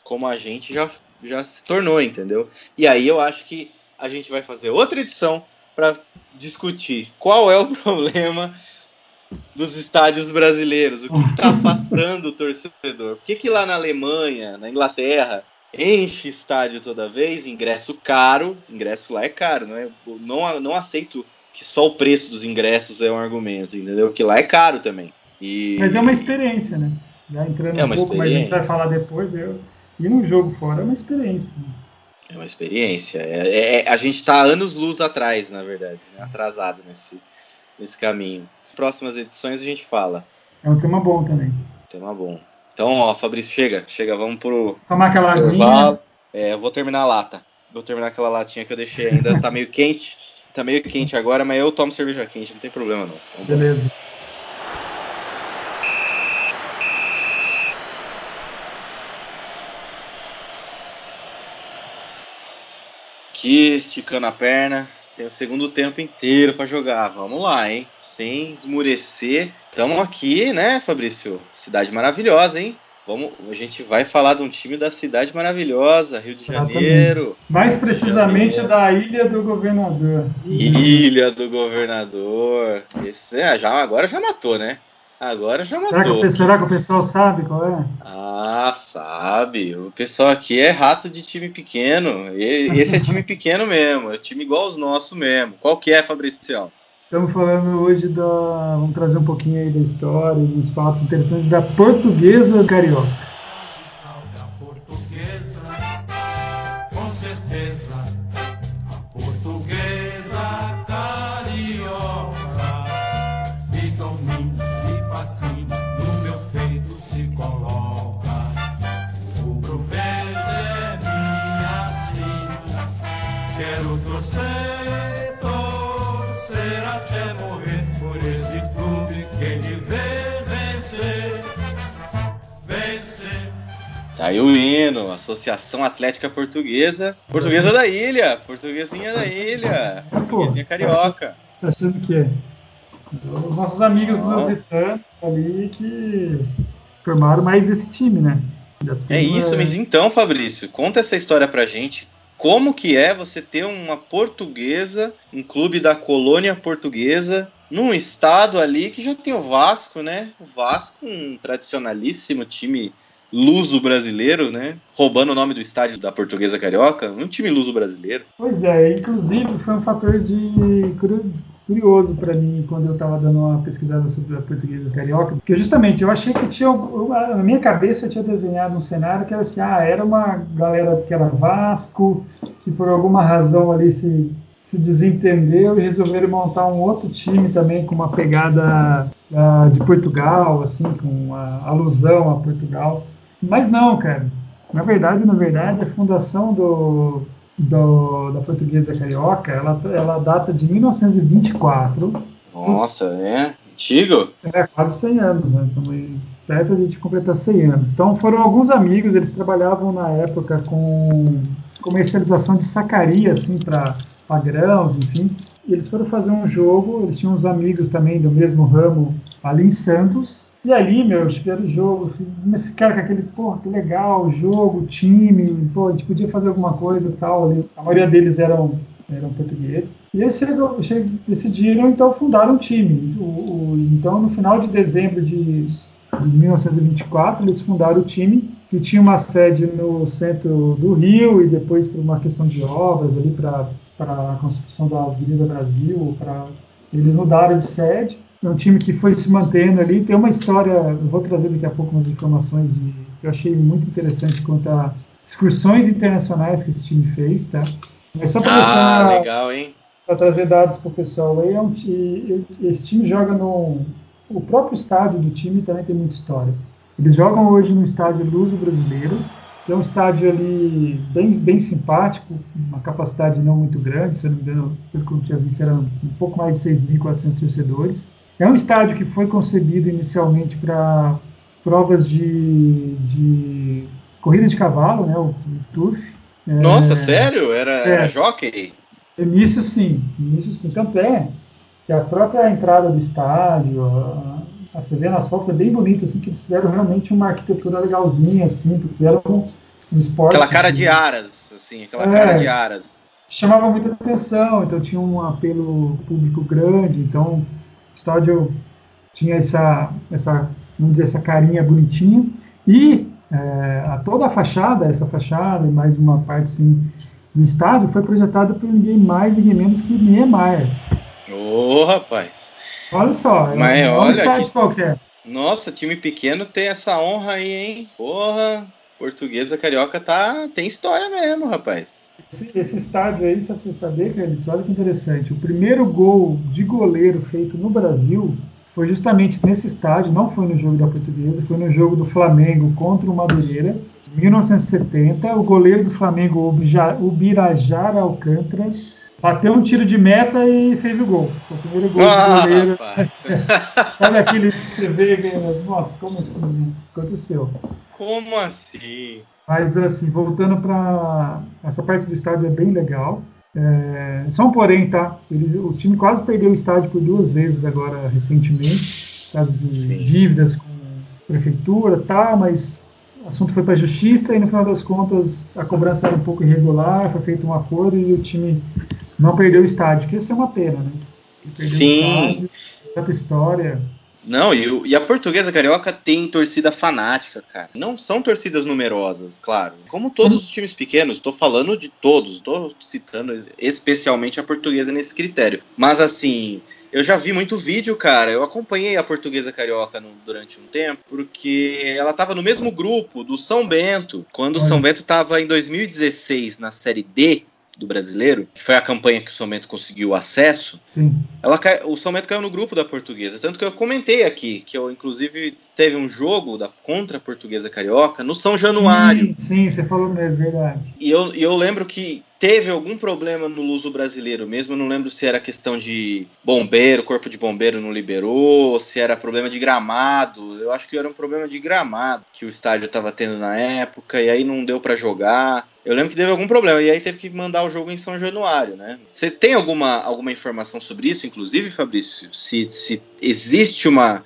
como a gente já, já se tornou, entendeu? E aí eu acho que a gente vai fazer outra edição para discutir qual é o problema dos estádios brasileiros, o que está afastando o torcedor. Por que, que lá na Alemanha, na Inglaterra, enche estádio toda vez, ingresso caro, ingresso lá é caro, não, é, não, não aceito que só o preço dos ingressos é um argumento, entendeu? Que lá é caro também. E... Mas é uma experiência, né? Já entrando é um pouco, mas a gente vai falar depois, eu... ir num jogo fora é uma experiência. Né? É uma experiência. É, é, a gente está anos luz atrás, na verdade, né? atrasado nesse, nesse caminho. próximas edições a gente fala. É um tema bom também. Tema bom. Então, ó, Fabrício, chega, chega, vamos pro. Tomar aquela aguinha. É, eu vou terminar a lata. Vou terminar aquela latinha que eu deixei ainda. tá meio quente. Tá meio quente agora, mas eu tomo cerveja quente, não tem problema não. Vamos Beleza. Aqui, esticando a perna. Tem o segundo tempo inteiro para jogar. Vamos lá, hein? Sem esmurecer. Estamos aqui, né, Fabrício? Cidade maravilhosa, hein? Vamos, a gente vai falar de um time da cidade maravilhosa, Rio de Janeiro. Mais precisamente da Ilha do Governador. Ilha do Governador. Esse, é, já, agora já matou, né? Agora já matou. Será que, será que o pessoal sabe qual é? Ah, sabe. O pessoal aqui é rato de time pequeno. Esse é time pequeno mesmo. É time igual os nossos mesmo. Qual que é, Fabricião? Estamos falando hoje da. Vamos trazer um pouquinho aí da história, dos fatos interessantes da portuguesa carioca. Tá aí o hino, Associação Atlética Portuguesa. Portuguesa da ilha, portuguesinha da ilha, portuguesinha carioca. Tá achando que é? Os nossos amigos oh. lusitanos ali que formaram mais esse time, né? É isso, mas então, Fabrício, conta essa história pra gente. Como que é você ter uma portuguesa, um clube da colônia portuguesa, num estado ali que já tem o Vasco, né? O Vasco, um tradicionalíssimo time luso brasileiro, né? Roubando o nome do estádio da Portuguesa Carioca, um time luso brasileiro. Pois é, inclusive foi um fator de curioso para mim quando eu estava dando uma pesquisada sobre a Portuguesa Carioca, porque justamente eu achei que tinha na minha cabeça tinha desenhado um cenário que era assim, ah, era uma galera que era Vasco, que por alguma razão ali se se desentendeu e resolveram montar um outro time também com uma pegada uh, de Portugal, assim, com uma alusão a Portugal. Mas não, cara. Na verdade, na verdade, a fundação do, do, da portuguesa carioca, ela, ela data de 1924. Nossa, é? Antigo? É, quase 100 anos, né? Estamos perto de completar 100 anos. Então foram alguns amigos, eles trabalhavam na época com comercialização de sacaria, assim, para grãos, enfim. E eles foram fazer um jogo, eles tinham uns amigos também do mesmo ramo ali em Santos, e ali, meu, tiveram o jogo, esse cara com aquele, porra, que legal, jogo, time, pô, a gente podia fazer alguma coisa e tal. Ali. A maioria deles eram, eram portugueses. E eles decidiram, então, fundar um time. O, o, então, no final de dezembro de, de 1924, eles fundaram o time, que tinha uma sede no centro do Rio e depois por uma questão de obras ali para a construção da Avenida Brasil, para eles mudaram de sede é um time que foi se mantendo ali. Tem uma história, eu vou trazer daqui a pouco umas informações de, que eu achei muito interessante quanto a excursões internacionais que esse time fez, tá? Mas só para ah, legal, hein? Para trazer dados para o pessoal aí, é um, esse time joga no. O próprio estádio do time também tem muita história. Eles jogam hoje no estádio Luso Brasileiro, que é um estádio ali bem, bem simpático, uma capacidade não muito grande, se eu não me engano, pelo que eu tinha visto, era um pouco mais de 6.400 torcedores. É um estádio que foi concebido inicialmente para provas de, de, corrida de cavalo, né, o, o turf. Nossa, é, sério? Era, sério? era jockey? Início sim, início sim. Tanto é que a própria entrada do estádio, a, a, você vê nas fotos, é bem bonito, assim, que eles fizeram realmente uma arquitetura legalzinha, assim, porque era um, um esporte... Aquela cara de aras, assim, aquela é, cara de aras. Chamava muita atenção, então tinha um apelo público grande, então o estádio tinha essa, essa, vamos dizer, essa carinha bonitinha. E é, a toda a fachada, essa fachada e mais uma parte assim, do estádio foi projetada por ninguém mais, ninguém menos que Niemeyer. Ô, oh, rapaz! Olha só, Mas é um estádio que... qualquer. Nossa, time pequeno tem essa honra aí, hein? Porra, portuguesa carioca tá, tem história mesmo, rapaz. Esse, esse, estádio aí, só pra você saber, Carlitos, olha que interessante. O primeiro gol de goleiro feito no Brasil foi justamente nesse estádio, não foi no jogo da Portuguesa, foi no jogo do Flamengo contra o Madureira, em 1970. O goleiro do Flamengo, o Birajara Alcântara, bateu um tiro de meta e fez o gol. Foi o primeiro gol ah, do goleiro. olha aquele que você vê, nossa, como assim? Né? Aconteceu. Como assim? Mas, assim, voltando para. Essa parte do estádio é bem legal. É, só um porém, tá? Ele, o time quase perdeu o estádio por duas vezes agora, recentemente, por causa de Sim. dívidas com a prefeitura, tá? Mas o assunto foi para a justiça e, no final das contas, a cobrança era um pouco irregular, foi feito um acordo e o time não perdeu o estádio, que isso é uma pena, né? Sim. Estádio, tanta história. Não, e, e, a portuguesa carioca tem torcida fanática, cara. Não são torcidas numerosas, claro. Como todos os times pequenos, estou falando de todos, estou citando especialmente a portuguesa nesse critério. Mas assim, eu já vi muito vídeo, cara. Eu acompanhei a portuguesa carioca no, durante um tempo, porque ela estava no mesmo grupo do São Bento, quando o São Bento estava em 2016 na Série D do brasileiro, que foi a campanha que o São Bento conseguiu acesso, Sim. ela cai, o São Bento caiu no grupo da portuguesa. Tanto que eu comentei aqui, que eu inclusive teve um jogo da, contra a portuguesa carioca no São Januário. Sim, sim, você falou mesmo, verdade. E eu, eu lembro que teve algum problema no Luso brasileiro mesmo. Eu não lembro se era questão de bombeiro, corpo de bombeiro não liberou, se era problema de gramado. Eu acho que era um problema de gramado que o estádio estava tendo na época, e aí não deu para jogar. Eu lembro que teve algum problema, e aí teve que mandar o jogo em São Januário, né? Você tem alguma, alguma informação sobre isso, inclusive, Fabrício? Se, se existe uma,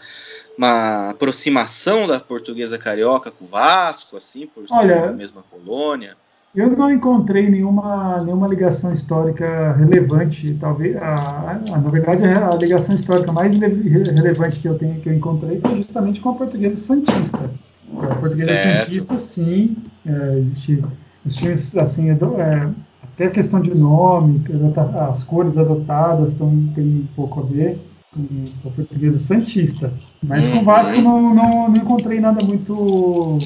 uma aproximação da portuguesa carioca com o Vasco, assim, por ser Olha, a mesma colônia? Eu não encontrei nenhuma, nenhuma ligação histórica relevante, talvez. A, a, na verdade, a ligação histórica mais relevante que eu tenho que eu encontrei foi justamente com a portuguesa santista. A portuguesa Certo. santista, sim, é, existe os times assim, é, é, até a questão de nome, as cores adotadas tão, tem um pouco a ver com a portuguesa santista. Mas com Uhum. o Vasco não, não, não encontrei nada muito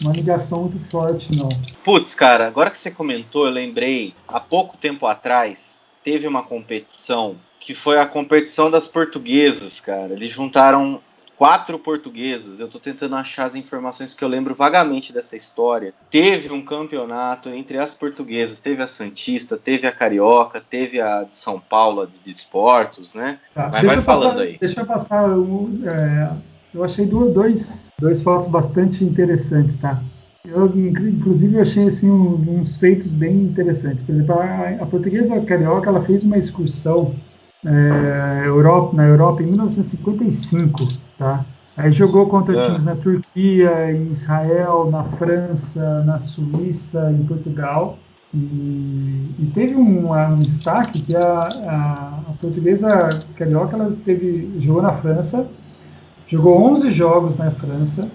uma ligação muito forte, não. Putz, cara, agora que você comentou, eu lembrei, há pouco tempo atrás, teve uma competição que foi a competição das portuguesas, cara. Eles juntaram quatro portuguesas. Eu tô tentando achar as informações que eu lembro vagamente dessa história. Teve um campeonato entre as portuguesas, teve a Santista, teve a Carioca, teve a de São Paulo, de esportos, né? Tá, Mas vai eu passar- falando aí. Deixa eu passar. um, é, eu achei do- dois, dois fatos bastante interessantes, tá? Eu, inclu- inclusive, eu achei assim, um- uns feitos bem interessantes. Por exemplo, a, a portuguesa carioca ela fez uma excursão é, Europa, na Europa em 1955, tá? Aí jogou contra Ah. times na Turquia, em Israel, na França, na Suíça, em Portugal. E, e teve um, um destaque que a, a, a portuguesa carioca ela teve, jogou na França, jogou 11 jogos na França,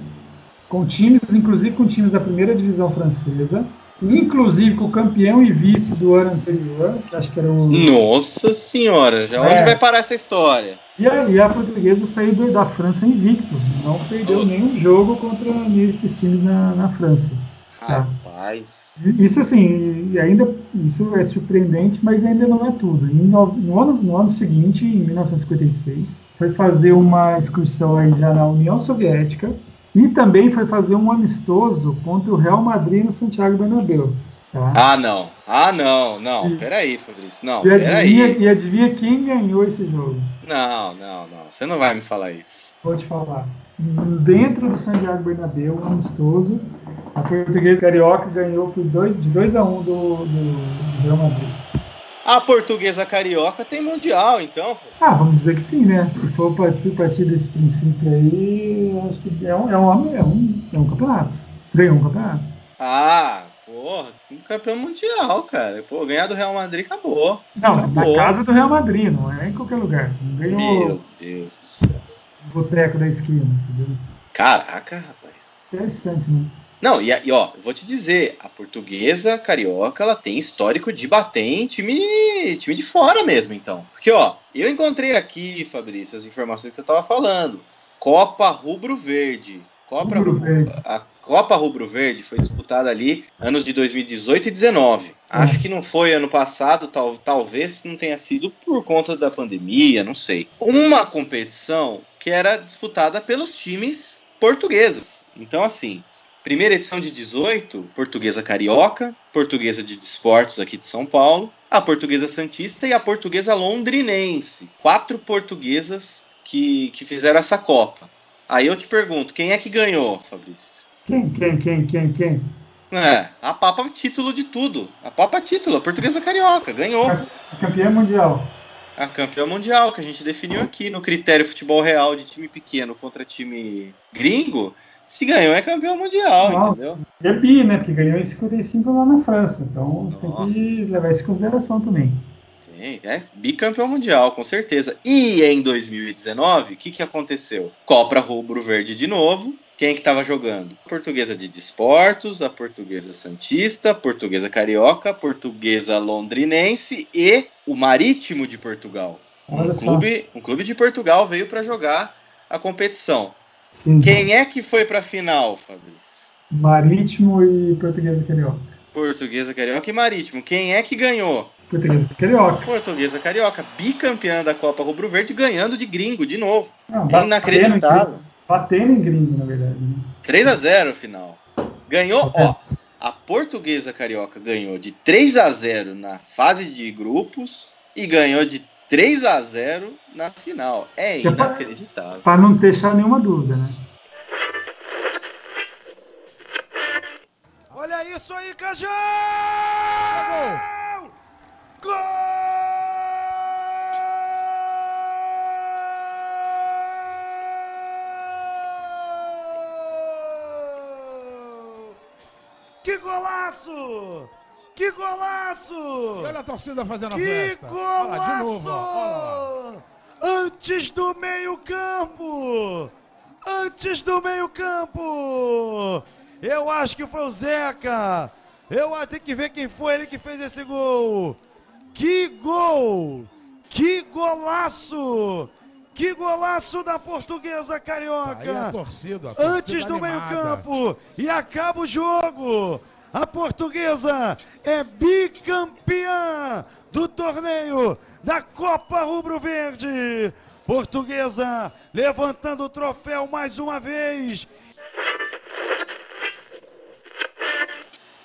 com times, inclusive com times da primeira divisão francesa, inclusive com o campeão e vice do ano anterior, que acho que era o. Nossa senhora, já É. onde vai parar essa história? E a, e a portuguesa saiu da França invicto, não perdeu Oh. nenhum jogo contra esses times na, na França. Tá. Rapaz. Isso assim, ainda isso é surpreendente, mas ainda não é tudo. Em no, no ano, no ano seguinte, em 1956, foi fazer uma excursão aí já na União Soviética e também foi fazer um amistoso contra o Real Madrid no Santiago Bernabéu. Tá? Ah, não. Ah, não, não. E- Peraí, Fabrício. Não, e, adivinha, peraí. e adivinha quem ganhou esse jogo? Não, não, não. Você não vai me falar isso. Vou te falar. Dentro do Santiago Bernabéu, um amistoso, a portuguesa carioca ganhou por dois, de 2 a 1 um do, do, do Real Madrid. A portuguesa carioca tem mundial, então. Ah, vamos dizer que sim, né? Se for partir, partir desse princípio aí, acho que é um, é um, é um, é um campeonato. Ganhou um campeonato. Ah, porra, um campeão mundial, cara. Pô, ganhar do Real Madrid acabou. Não, na Acabou. casa do Real Madrid, não é em qualquer lugar. Não ganhou Meu Deus do céu. o boteco da esquina, entendeu? Caraca, rapaz. Interessante, né? Não, e, e ó, eu vou te dizer, a portuguesa carioca, ela tem histórico de bater em time, time de fora mesmo, então. Porque, ó, eu encontrei aqui, Fabrício, as informações que eu tava falando. Copa Rubro Verde. Copa Rubro Verde. A Copa Rubro Verde foi disputada ali anos de 2018 e 19. Acho que não foi ano passado, tal, talvez não tenha sido por conta da pandemia, não sei. Uma competição que era disputada pelos times portugueses. Então, assim, primeira edição de 18, Portuguesa Carioca, Portuguesa de Desportos aqui de São Paulo, a Portuguesa Santista e a Portuguesa Londrinense. Quatro portuguesas que, que fizeram essa Copa. Aí eu te pergunto, quem é que ganhou, Fabrício? Quem, quem, quem, quem, quem? É, a Papa título de tudo. A Papa título, a Portuguesa Carioca, ganhou. A campeã mundial. A campeã mundial que a gente definiu aqui no critério futebol real de time pequeno contra time gringo. Se ganhou é campeão mundial, Ah. entendeu? É bi, né? Porque ganhou em 55 lá na França. Então você tem que levar isso em consideração também. Sim, é bicampeão mundial, com certeza. E em 2019, o que, que aconteceu? Copa Rubro Verde de novo. Quem que estava jogando? A portuguesa de Desportos, a portuguesa Santista, a portuguesa Carioca, a portuguesa Londrinense e o Marítimo de Portugal. Um clube, um clube de Portugal veio para jogar a competição. Sim. Quem é que foi para a final, Fabrício? Marítimo e Portuguesa Carioca. Portuguesa Carioca e Marítimo. Quem é que ganhou? Portuguesa Carioca. Portuguesa Carioca, bicampeã da Copa Rubro Verde, ganhando de gringo de novo. Não, Inacreditável. Batendo em gringo, na verdade. né? 3 a 0 final. Ganhou, ó. A Portuguesa Carioca ganhou de 3 a 0 na fase de grupos e ganhou de 3 a 0 na final. É inacreditável. Pra não deixar nenhuma dúvida, né? Olha isso aí, Cajão! Gol! Gol! Que golaço! Que golaço! E olha a torcida fazendo a Que festa. Lá, de novo, ó. Olha lá. golaço! Antes do meio-campo! Antes do meio-campo! Eu acho que foi o Zeca! Eu acho que que ver quem foi ele que fez esse gol! Que gol! Que golaço! Que golaço da portuguesa Aí a carioca! torcida, a torcida Antes do meio-campo e acaba o jogo. A portuguesa é bicampeã do torneio da Copa Rubro Verde. Portuguesa levantando o troféu mais uma vez.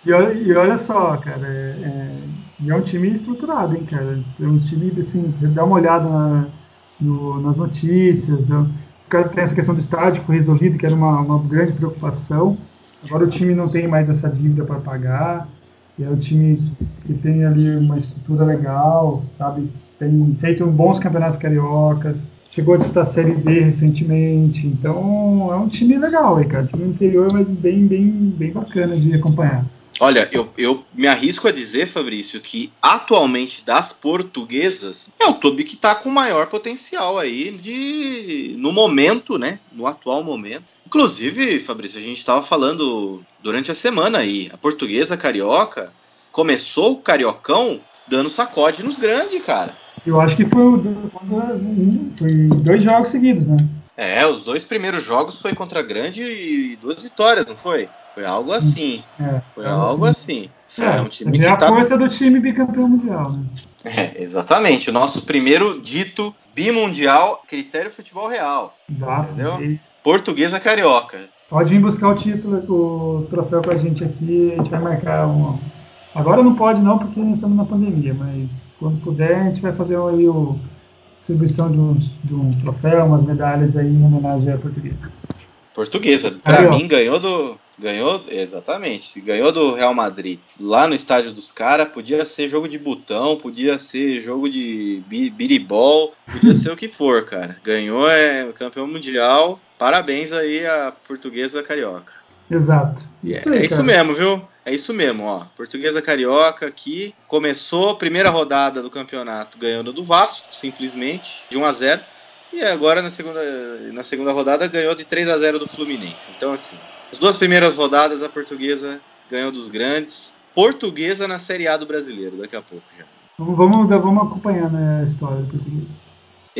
E olha, e olha só, cara, é, é, é um time estruturado, hein, cara. É um time, assim, dá uma olhada na- no- nas notícias. é, caras têm essa questão do estádio que foi resolvido, que era uma, uma grande preocupação. Agora o time não tem mais essa dívida para pagar. E é um time que tem ali uma estrutura legal, sabe? Tem feito bons campeonatos cariocas. Chegou a disputar a Série D recentemente. Então é um time legal aí, cara. Time interior, mas bem, bem, bem bacana de acompanhar. Olha, eu, eu me arrisco a dizer, Fabrício, que atualmente das portuguesas é o clube que está com maior potencial aí de no momento, né? No atual momento. Inclusive, Fabrício, a gente estava falando durante a semana aí, a portuguesa carioca começou o cariocão dando sacode nos grandes, cara. Eu acho que foi, foi dois jogos seguidos, né? É, os dois primeiros jogos foi contra grande e duas vitórias, não foi? Foi algo assim. É, Foi algo assim. assim. É, um você time que a tá força do time bicampeão mundial, né? É, exatamente. O nosso primeiro dito bimundial, critério futebol real. Exato. Entendeu? E Portuguesa carioca. pode vir buscar o título, o troféu com a gente aqui, a gente vai marcar um. Agora não pode não, porque estamos na pandemia, mas quando puder a gente vai fazer aí o distribuição de, uns, de um troféu, umas medalhas aí em homenagem à portuguesa. Portuguesa. Pra Carioca. mim, ganhou do. Ganhou, exatamente. Ganhou do Real Madrid lá no estádio dos caras, podia ser jogo de botão, podia ser jogo de bi- biribol, podia ser o que for, cara. Ganhou, é campeão mundial. Parabéns aí à portuguesa carioca. Exato. É, Isso aí, é isso mesmo, viu? É isso mesmo, ó. Portuguesa Carioca aqui começou a primeira rodada do campeonato ganhando do Vasco, simplesmente, de 1 a 0. E agora na segunda, na segunda rodada ganhou de 3 a 0 do Fluminense. Então assim, as duas primeiras rodadas a Portuguesa ganhou dos grandes. Portuguesa na Série A do Brasileiro, daqui a pouco já. Vamos, vamos, vamos acompanhando a história do português.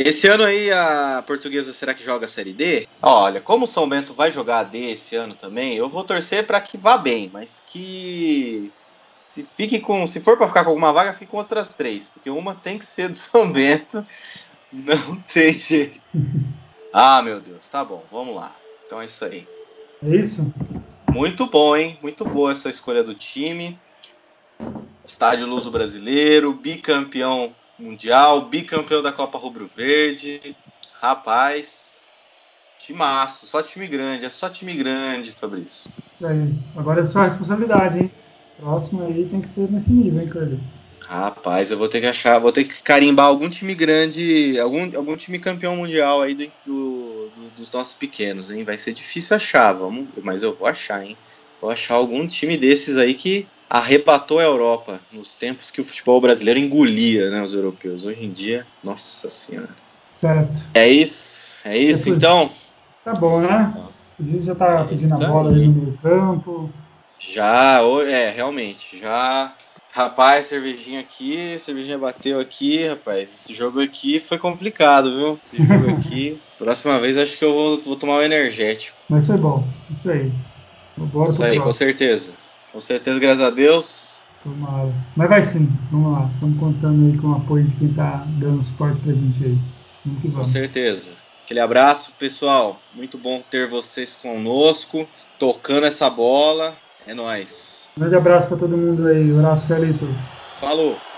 Esse ano aí a Portuguesa será que joga a Série D? Olha, como o São Bento vai jogar a D esse ano também, eu vou torcer para que vá bem, mas que se fique com, se for para ficar com alguma vaga, fique com outras três, porque uma tem que ser do São Bento, não tem jeito. Ah, meu Deus, tá bom, vamos lá. Então é isso aí. É isso? Muito bom, hein? Muito boa essa escolha do time. Estádio Luso Brasileiro, bicampeão mundial, bicampeão da Copa Rubro Verde. Rapaz, timaço, só time grande, é só time grande, Fabrício. Aí. Agora é sua responsabilidade, hein? Próximo aí tem que ser nesse nível, hein, Carlos? Rapaz, eu vou ter que achar, vou ter que carimbar algum time grande, algum, algum time campeão mundial aí do, do- do- dos nossos pequenos, hein? Vai ser difícil achar, vamos, mas eu vou achar, hein? Vou achar algum time desses aí que arrebatou a Europa nos tempos que o futebol brasileiro engolia, né, os europeus. Hoje em dia, nossa senhora. Certo. É isso, é isso É, então. Tá bom, né? A gente já tá pedindo a bola aí no meio campo. Já, é, realmente, já. Rapaz, cervejinha aqui, cervejinha bateu aqui, rapaz. Esse jogo aqui foi complicado, viu? Esse jogo aqui. Próxima vez acho que eu vou, vou tomar um energético. Mas foi bom. Isso aí. Bora Isso aí, com próximo. certeza. Com certeza, graças a Deus. Tomara. Mas vai sim, vamos lá. Estamos contando aí com o apoio de quem tá dando suporte pra gente aí. Vamos que Com certeza. Aquele abraço, pessoal. Muito bom ter vocês conosco, tocando essa bola. É nóis. Grande abraço pra todo mundo aí. Abraço, Felipe. Falou!